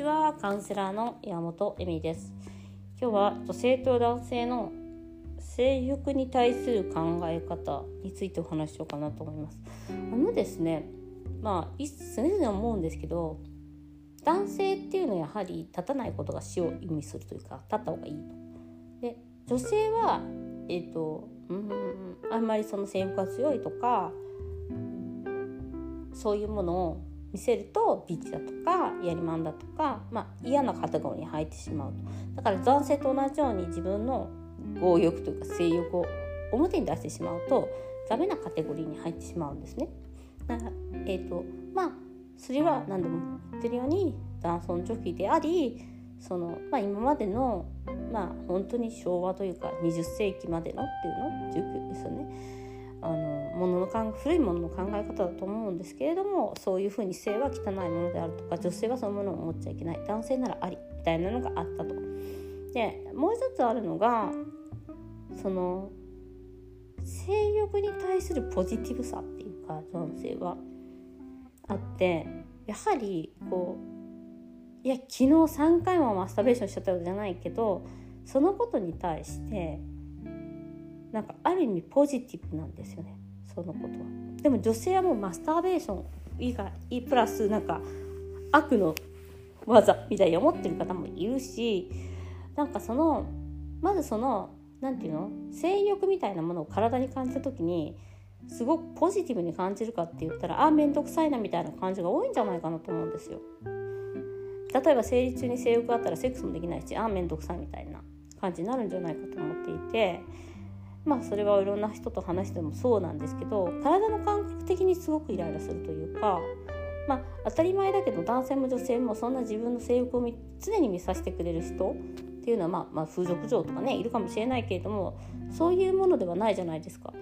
ちはカウンセラーの山本恵美です。今日は女性と男性の性欲に対する考え方についてお話ししようかなと思います。あのですねまあ常々思うんですけど男性っていうのはやはり立たないことが死を意味するというか立った方がいいと。で女性はえっ、ー、とうんあんまりその性欲が強いとかそういうものを見せるとビッチだとかやりまんだとか、まあ、嫌なカテゴリーに入ってしまうとだから男性と同じように自分の強欲というか性欲を表に出してしまうとダメなカテゴリーに入ってしまうんですね。だからえーとまあ、それは何度も言ってるように男尊女卑でありその、まあ、今までの、まあ、本当に昭和というか20世紀までのっていうの19ですよね。あのものの考古いものの考え方だと思うんですけれどもそういうふうに性は汚いものであるとか女性はそのものを持っちゃいけない男性ならありみたいなのがあったと。でもう一つあるのがその性欲に対するポジティブさっていうか男性はあってやはりこういや昨日3回もマスターベーションしちゃったわけじゃないけどそのことに対してなんかある意味ポジティブなんですよねそのことは。でも女性はもうマスターベーション以外プラスなんか悪の技みたいに思ってる方もいるしなんかそのまずその何て言うの？性欲みたいなものを体に感じた時にすごくポジティブに感じるかって言ったらあ面倒くさいなみたいな感じが多いんじゃないかなと思うんですよ。例えば生理中に性欲があったらセックスもできないしあ面倒くさいみたいな感じになるんじゃないかと思っていてまあそれはいろんな人と話してもそうなんですけど体の感覚的にすごくイライラするというかまあ当たり前だけど男性も女性もそんな自分の性欲を常に見させてくれる人っていうのは、まあ、まあ風俗嬢とかねいるかもしれないけれどもそういうものではないじゃないですか。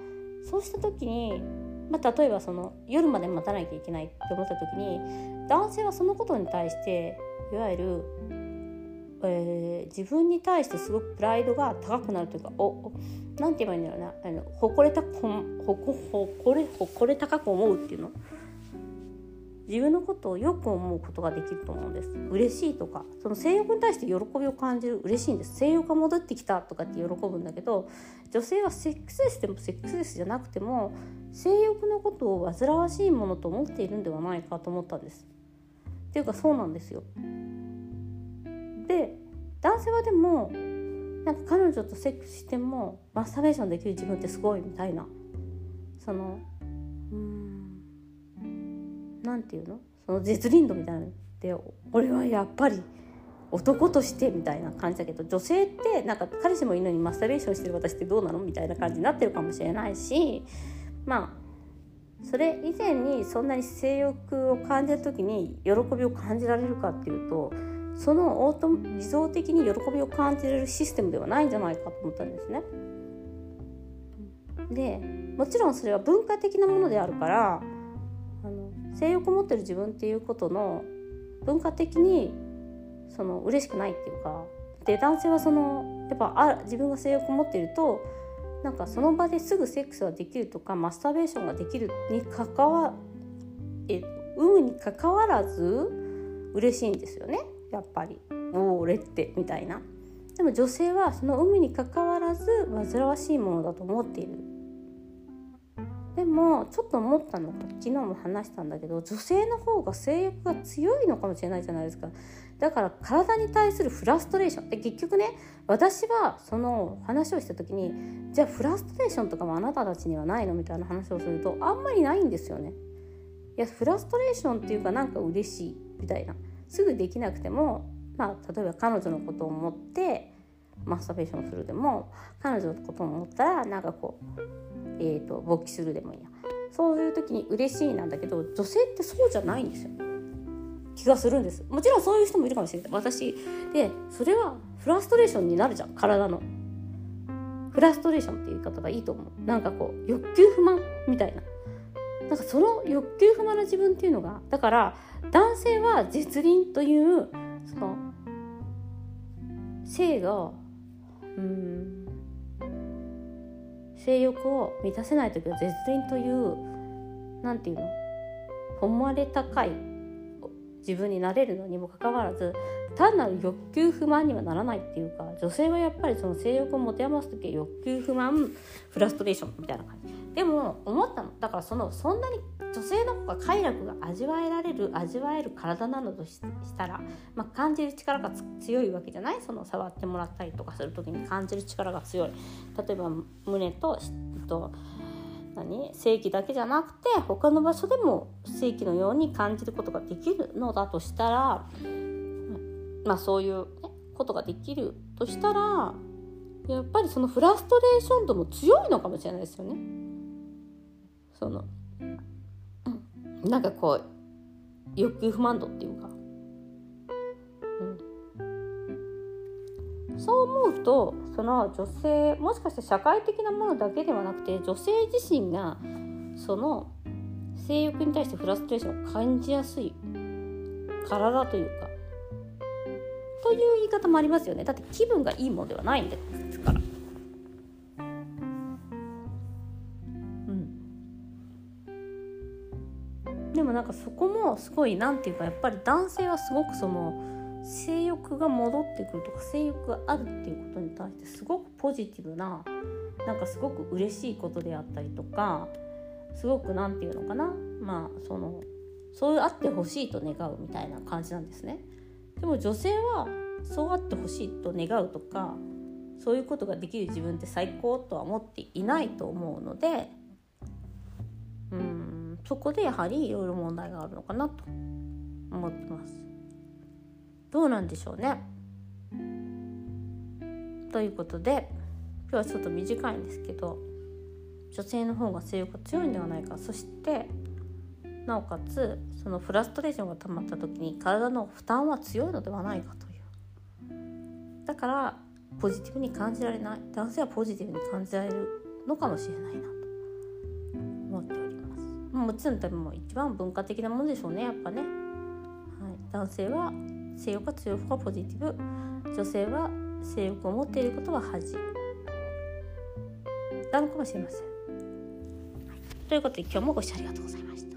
そうした時に、まあ、例えばその夜まで待たなきゃいけないって思った時に男性はそのことに対していわゆるえー、自分に対してすごくプライドが高くなるというかおなんて言えばいいんだろうな。あの誇れたこほこ誇れ誇れ高く思うっていうの。自分のことをよく思うことができると思うんです。嬉しいとか。その性欲に対して喜びを感じる。嬉しいんです。性欲が戻ってきたとかって喜ぶんだけど女性はセックスレスでもセックスレスじゃなくても性欲のことを煩わしいものと思っているんではないかと思ったんです。っていうかそうなんですよ。で男性はでもなんか彼女とセックスしてもマスターベーションできる自分ってすごいみたいな。そのうんなんていうの？その絶倫度みたいなのって俺はやっぱり男としてみたいな感じだけど女性ってなんか彼氏もいるのにマスターベーションしてる私ってどうなの？みたいな感じになってるかもしれないしまあそれ以前にそんなに性欲を感じた時に喜びを感じられるかっていうとそのオート自動的に喜びを感じれるシステムではないんじゃないかと思ったんですね。でもちろんそれは文化的なものであるからあの性欲を持ってる自分っていうことの文化的にその嬉しくないっていうかで男性はそのやっぱあ自分が性欲を持っているとなんかその場ですぐセックスができるとかマスターベーションができるにかかわえ有無にかかわらず嬉しいんですよね。やっぱり「おお俺って」みたいな。でも女性はその海にかかわらず煩わしいものだと思っている。でもちょっと思ったのが昨日も話したんだけど女性の方が性欲が強いのかもしれないじゃないですか。だから体に対するフラストレーション。で結局ね私はその話をした時にじゃあフラストレーションとかもあなたたちにはないの？みたいな話をするとあんまりないんですよね。いやフラストレーションっていうかなんか嬉しいみたいな。すぐできなくても、まあ、例えば彼女のことを思ってマスターベーションするでも彼女のことを思ったらなんかこう、えーと、勃起するでもいいや。そういう時に嬉しいなんだけど女性ってそうじゃないんですよ。気がするんです。もちろんそういう人もいるかもしれない。私でそれはフラストレーションになるじゃん。体の。フラストレーションっていう言い方がいいと思う。なんかこう欲求不満みたいな。なんかその欲求不満な自分っていうのがだから男性は絶倫というその性がうん性欲を満たせない時は絶倫というなんていうの？誉れ高い自分になれるのにもかかわらず単なる欲求不満にはならないっていうか女性はやっぱりその性欲を持て余す時は欲求不満フラストレーションみたいな感じ。でも思ったの。だからそのそんなに女性の方が快楽が味わえられる味わえる体なのとしたら、まあ、感じる力が強いわけじゃない？その触ってもらったりとかする時に感じる力が強い。例えば胸とと何？正規だけじゃなくて他の場所でも正規のように感じることができるのだとしたらまあそういう、ね、ことができるとしたらやっぱりそのフラストレーション度も強いのかもしれないですよね。そのなんかこう欲求不満度っていうか、うん、そう思うとその女性もしかして社会的なものだけではなくて女性自身がその性欲に対してフラストレーションを感じやすい体というか。という言い方もありますよね。だって気分がいいものではないんですから。かそこもすごい何て言うかやっぱり男性はすごくその性欲が戻ってくるとか性欲があるっていうことに対してすごくポジティブななんかすごく嬉しいことであったりとかすごく何て言うのかなまあそのそうあってほしいと願うみたいな感じなんですね。でも女性はそうあってほしいと願うとかそういうことができる自分って最高とは思っていないと思うのでうんそこでやはりいろいろ問題があるのかなと思ってます。どうなんでしょうね。ということで今日はちょっと短いんですけど女性の方が性欲が強いんではないかそしてなおかつそのフラストレーションが溜まった時に体の負担は強いのではないかというだからポジティブに感じられない男性はポジティブに感じられるのかもしれないなもちろん多分一番文化的なものでしょうねやっぱね、はい、男性は性欲が強い方がポジティブ。女性は性欲を持っていることは恥。なのかもしれません、はい、ということで今日もご視聴ありがとうございました。